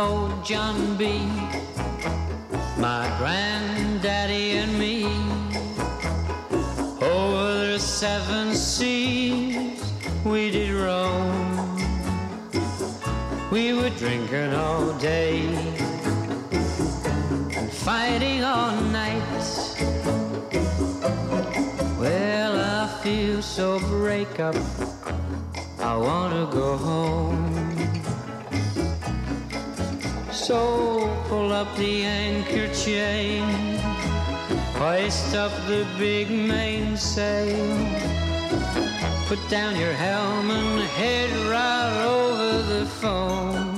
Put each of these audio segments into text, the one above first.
old John B. My granddaddy and me. over the seven seas we did roam. We were drinking all day and fighting all night. Well, I feel so break up. I wanna go home. So pull up the anchor chain, hoist up the big mainsail, put down your helm and head right over the foam.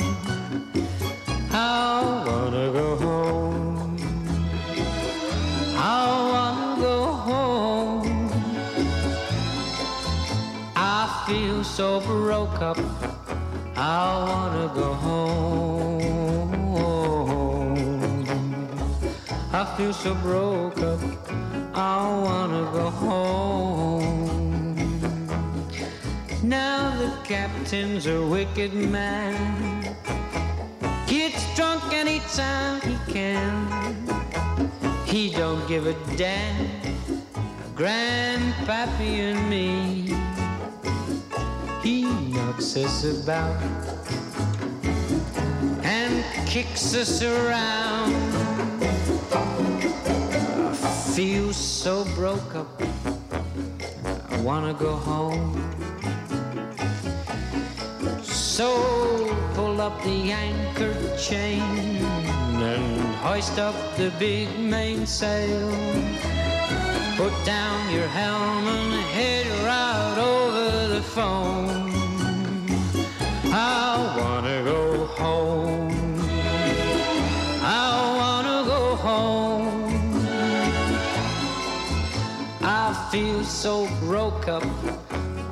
I wanna go home. I wanna go home. I feel so broke up. I wanna go home. Feel so broke up. I wanna go home. Now the captain's a wicked man. Gets drunk anytime he can. He don't give a damn. Grandpappy and me. He knocks us about and kicks us around. So broke up. I wanna go home. So pull up the anchor chain and hoist up the big mainsail. Put down your helm and head right over the foam. Feel so broke up.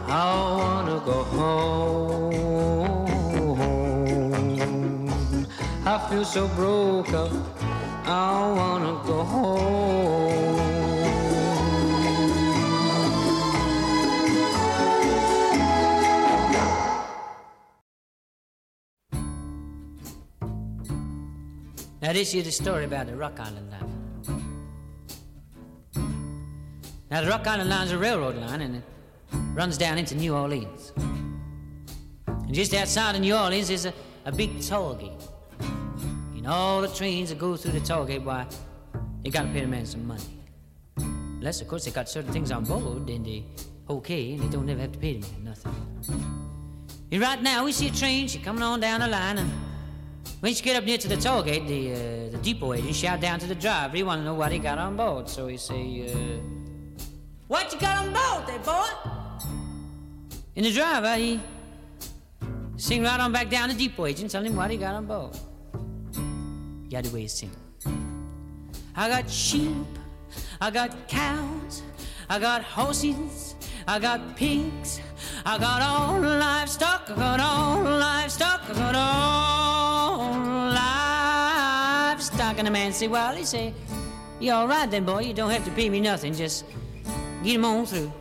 I wanna go home. I feel so broke up. I wanna go home. Now this is the story about the Rock Island Line. Now the Rock Island Line's a railroad line and it runs down into New Orleans. And just outside of New Orleans is a, a big toll gate. And all the trains that go through the toll gate, why, they gotta pay the man some money. Unless, of course, they got certain things on board, then they okay, and they don't ever have to pay the man nothing. And right now, we see a train, she coming on down the line, and when she get up near to the toll gate, the, uh, the depot agent shout down to the driver, he want to know what he got on board. So he say, uh, What you got on board there, boy? And the driver, he sing right on back down to the depot agent, telling him what he got on board. Yeah, the way he sing. I got sheep, I got cows, I got horses, I got pigs, I got all livestock, I got all livestock, I got all livestock. And the man say, well, he say, you all right then, boy, you don't have to pay me nothing, just get him on through.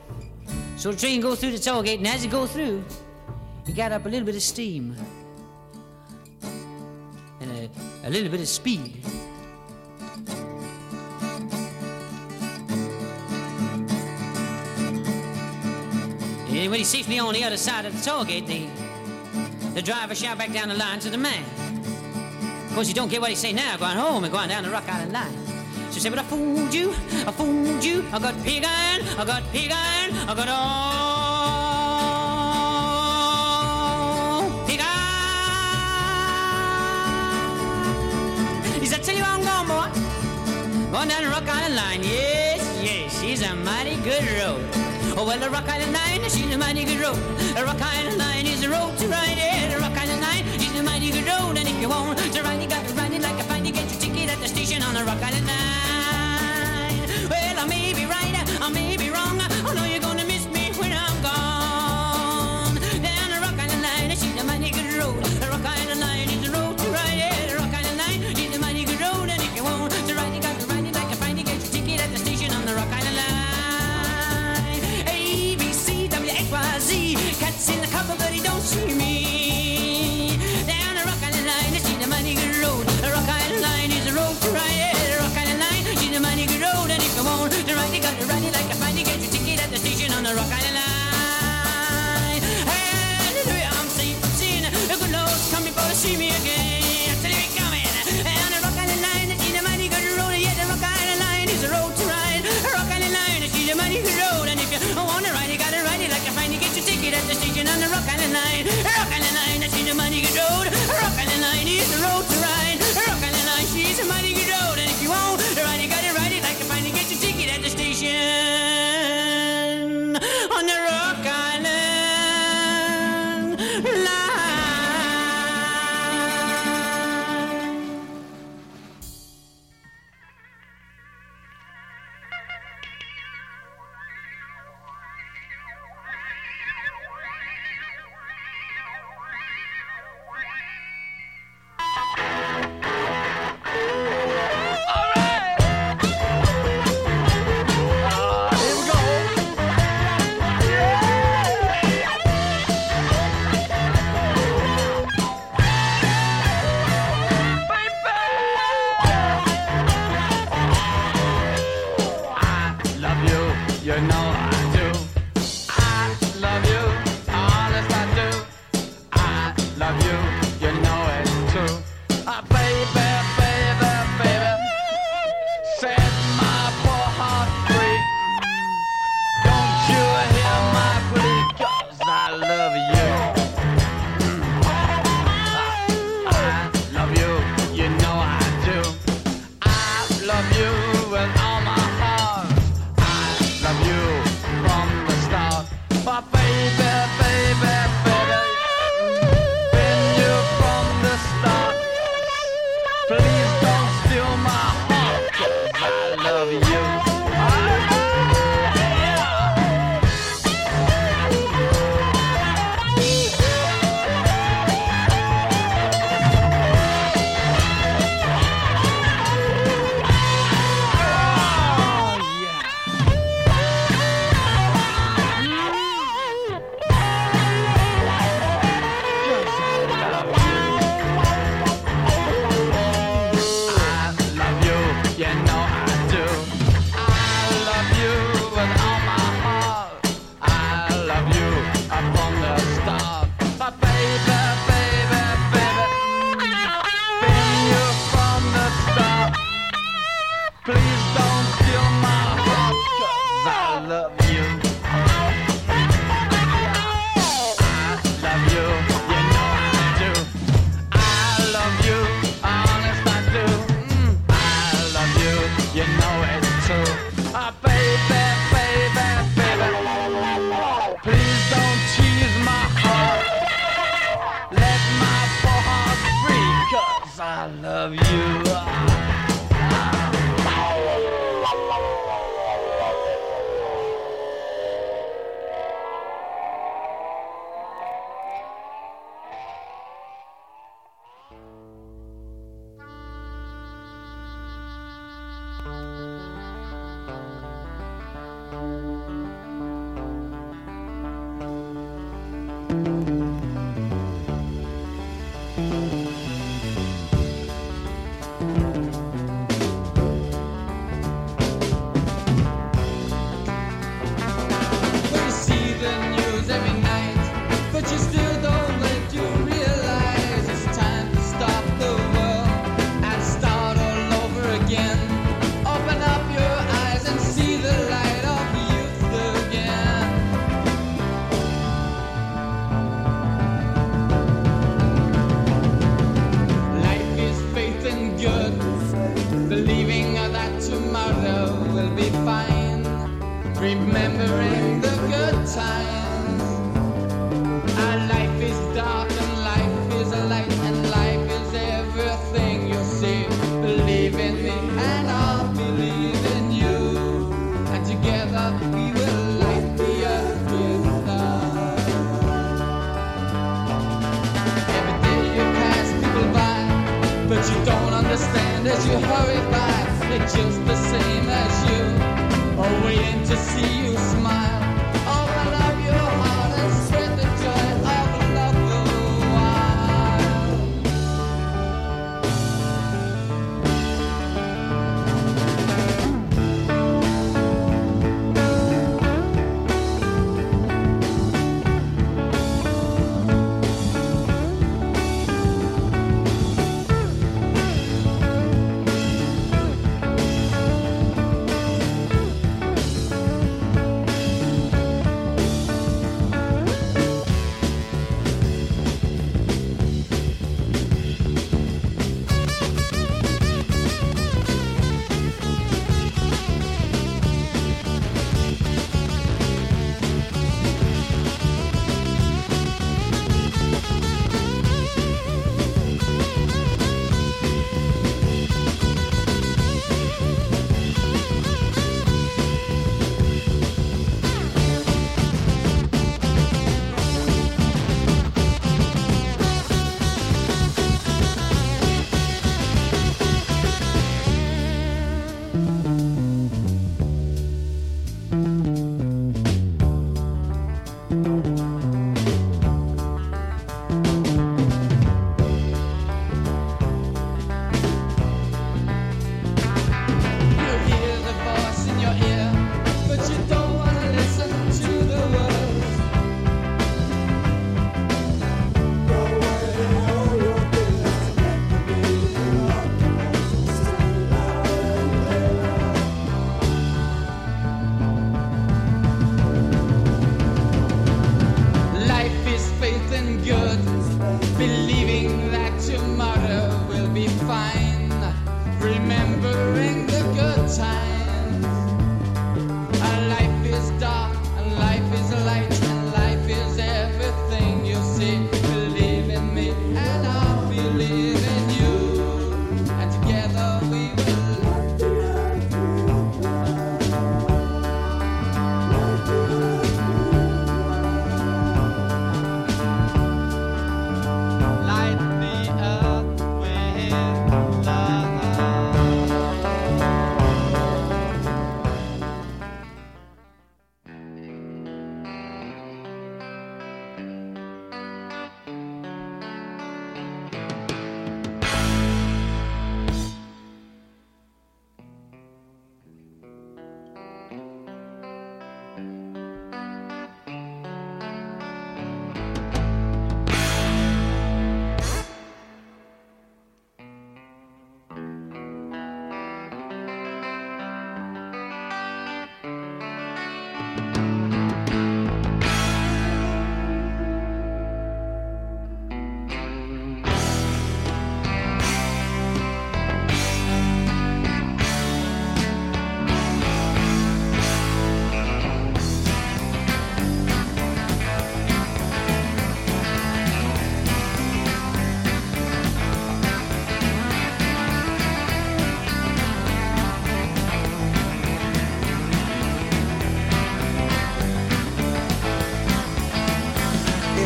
So the train goes through the toll gate, and as it goes through, he got up a little bit of steam and a, a little bit of speed. And when he safely on the other side of the toll gate, the, the driver shout back down the line to the man. Of course, you don't get what he say now, going home and going down the Rock Island line. He said, but I fooled you, I fooled you, I got pig iron, I got pig iron, I got all pig iron. He said, tell you I'm going, boy. Going down the Rock Island line, yes, yes, she's a mighty good road. Oh, well, the Rock Island line, she's a mighty good road. The Rock Island line is a road to ride it.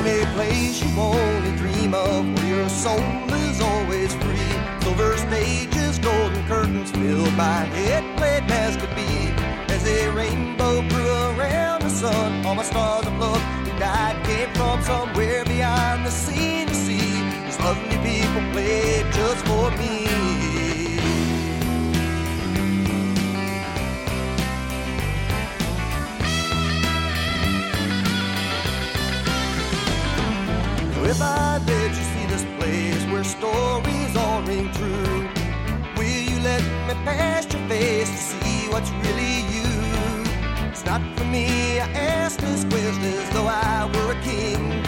Place you only dream of, where your soul is always free. Silver stages, golden curtains filled by it played as could be. As a rainbow grew around the sun, all my stars of love who died came from somewhere beyond the sea to see. These lovely people played just for me. I let you see this place where stories all ring true, will you let me past your face to see what's really you? It's not for me, I ask this question as though I were a king.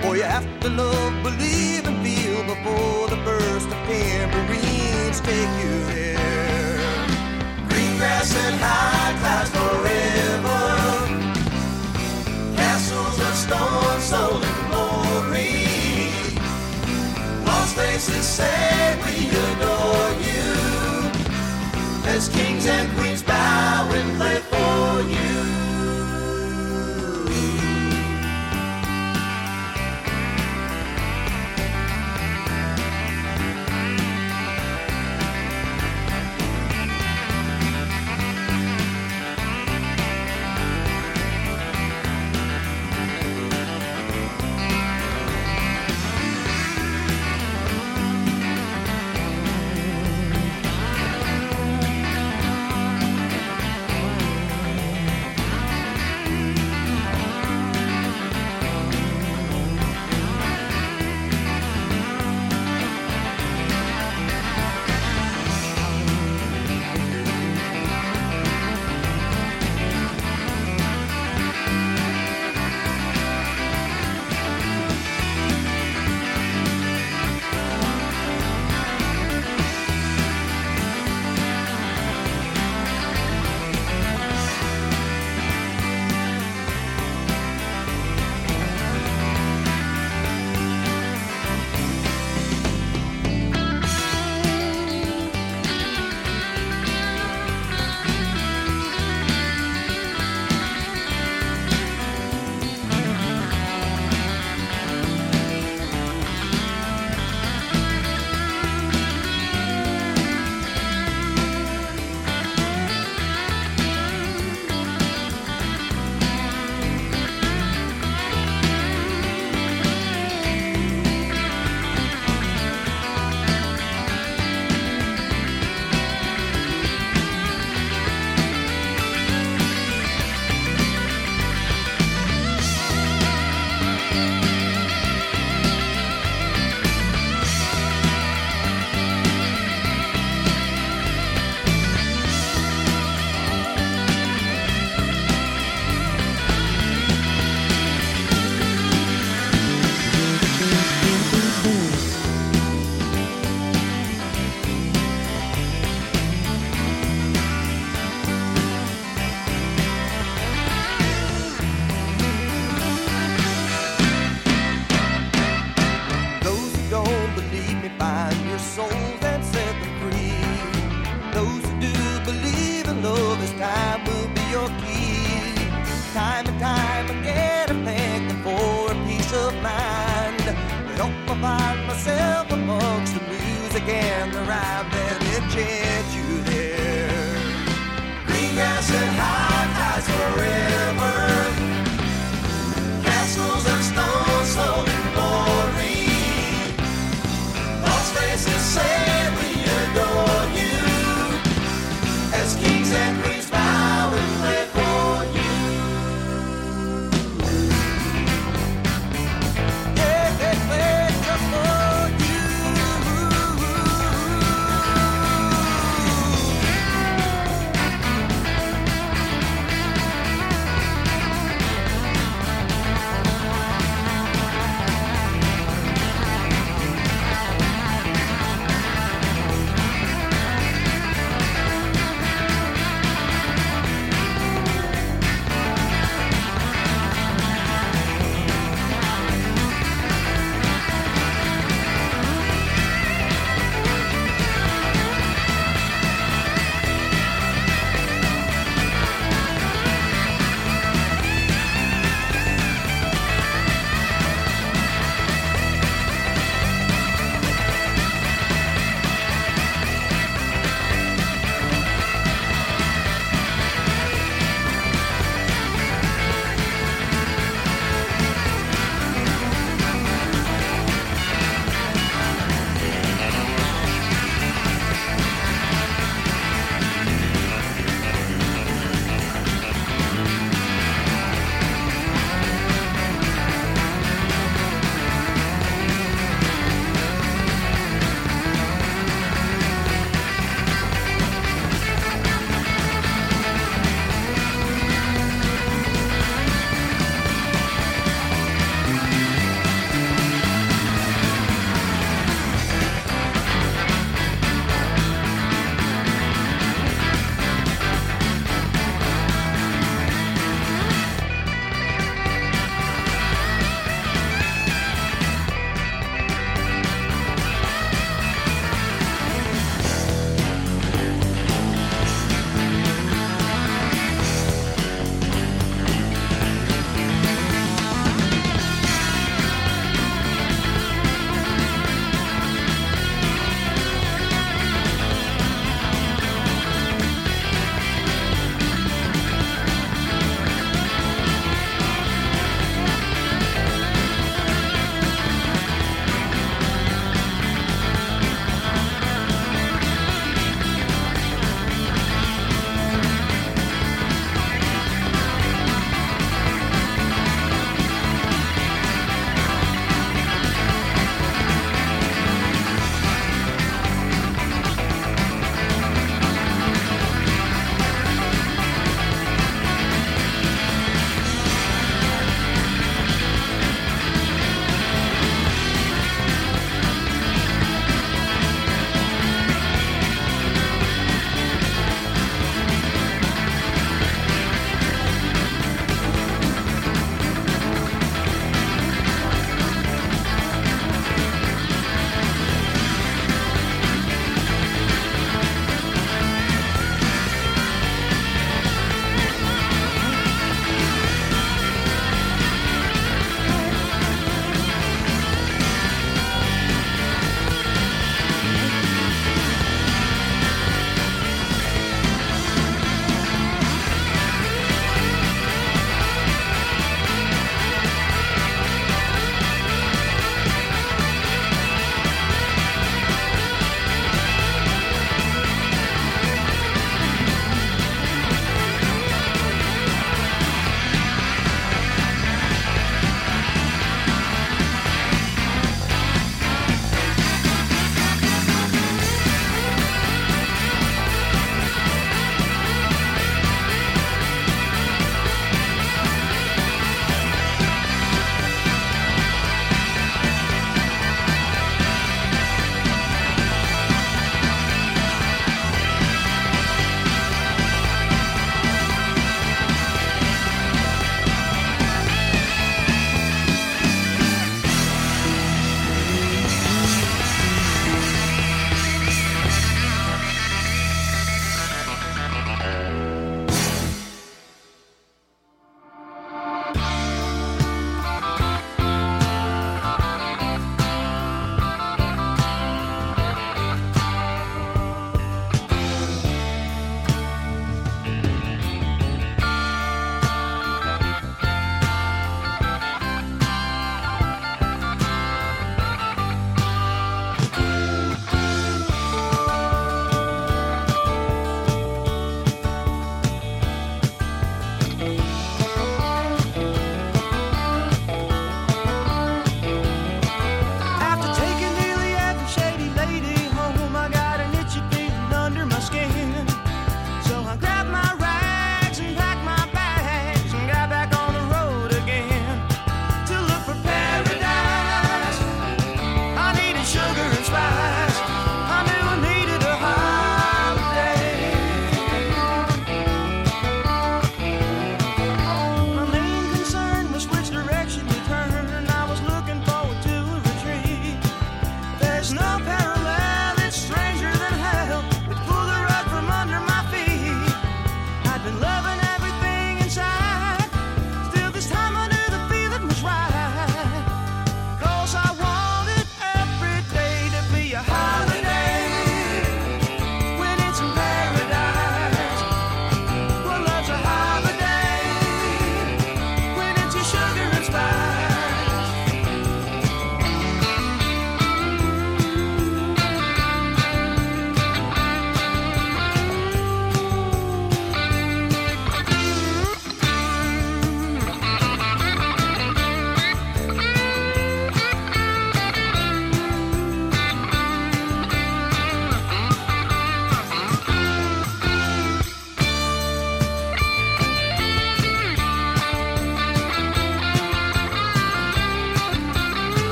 Boy, you have to love, believe, and feel before the burst of tambourines take you there. Green grass and high clouds forever Faces say we adore you. As kings and queens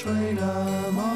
train I'm on,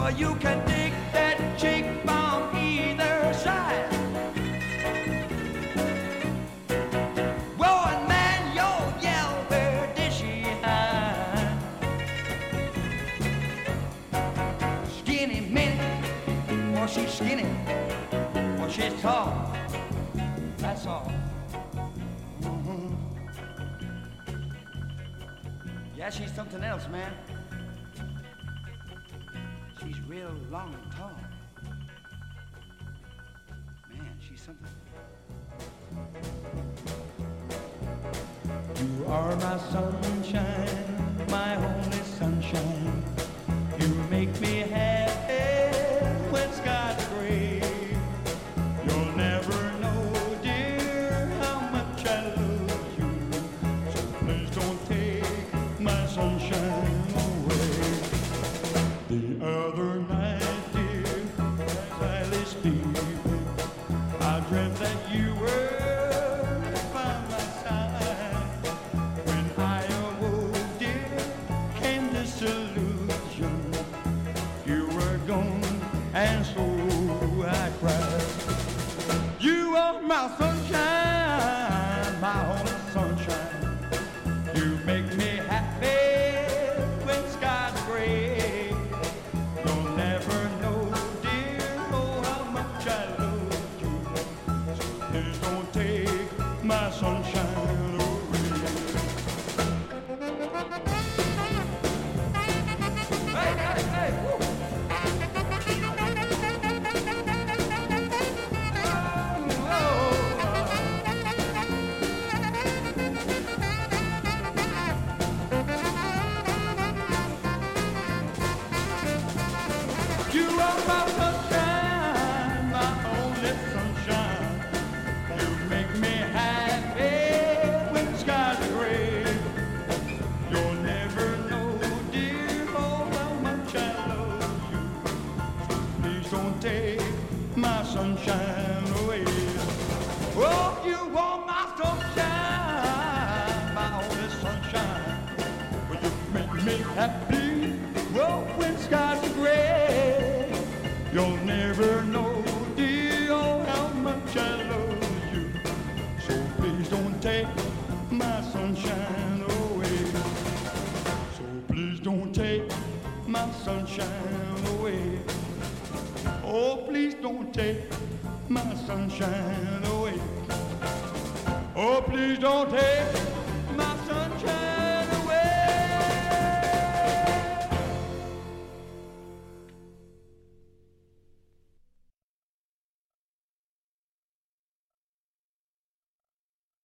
Well, you can dig that chick from either side. Man. Skinny or she's skinny, or she's tall. That's all. Mm-hmm. Yeah, she's something else, man. long and tall. Man, she's something. You are my sun. sunshine.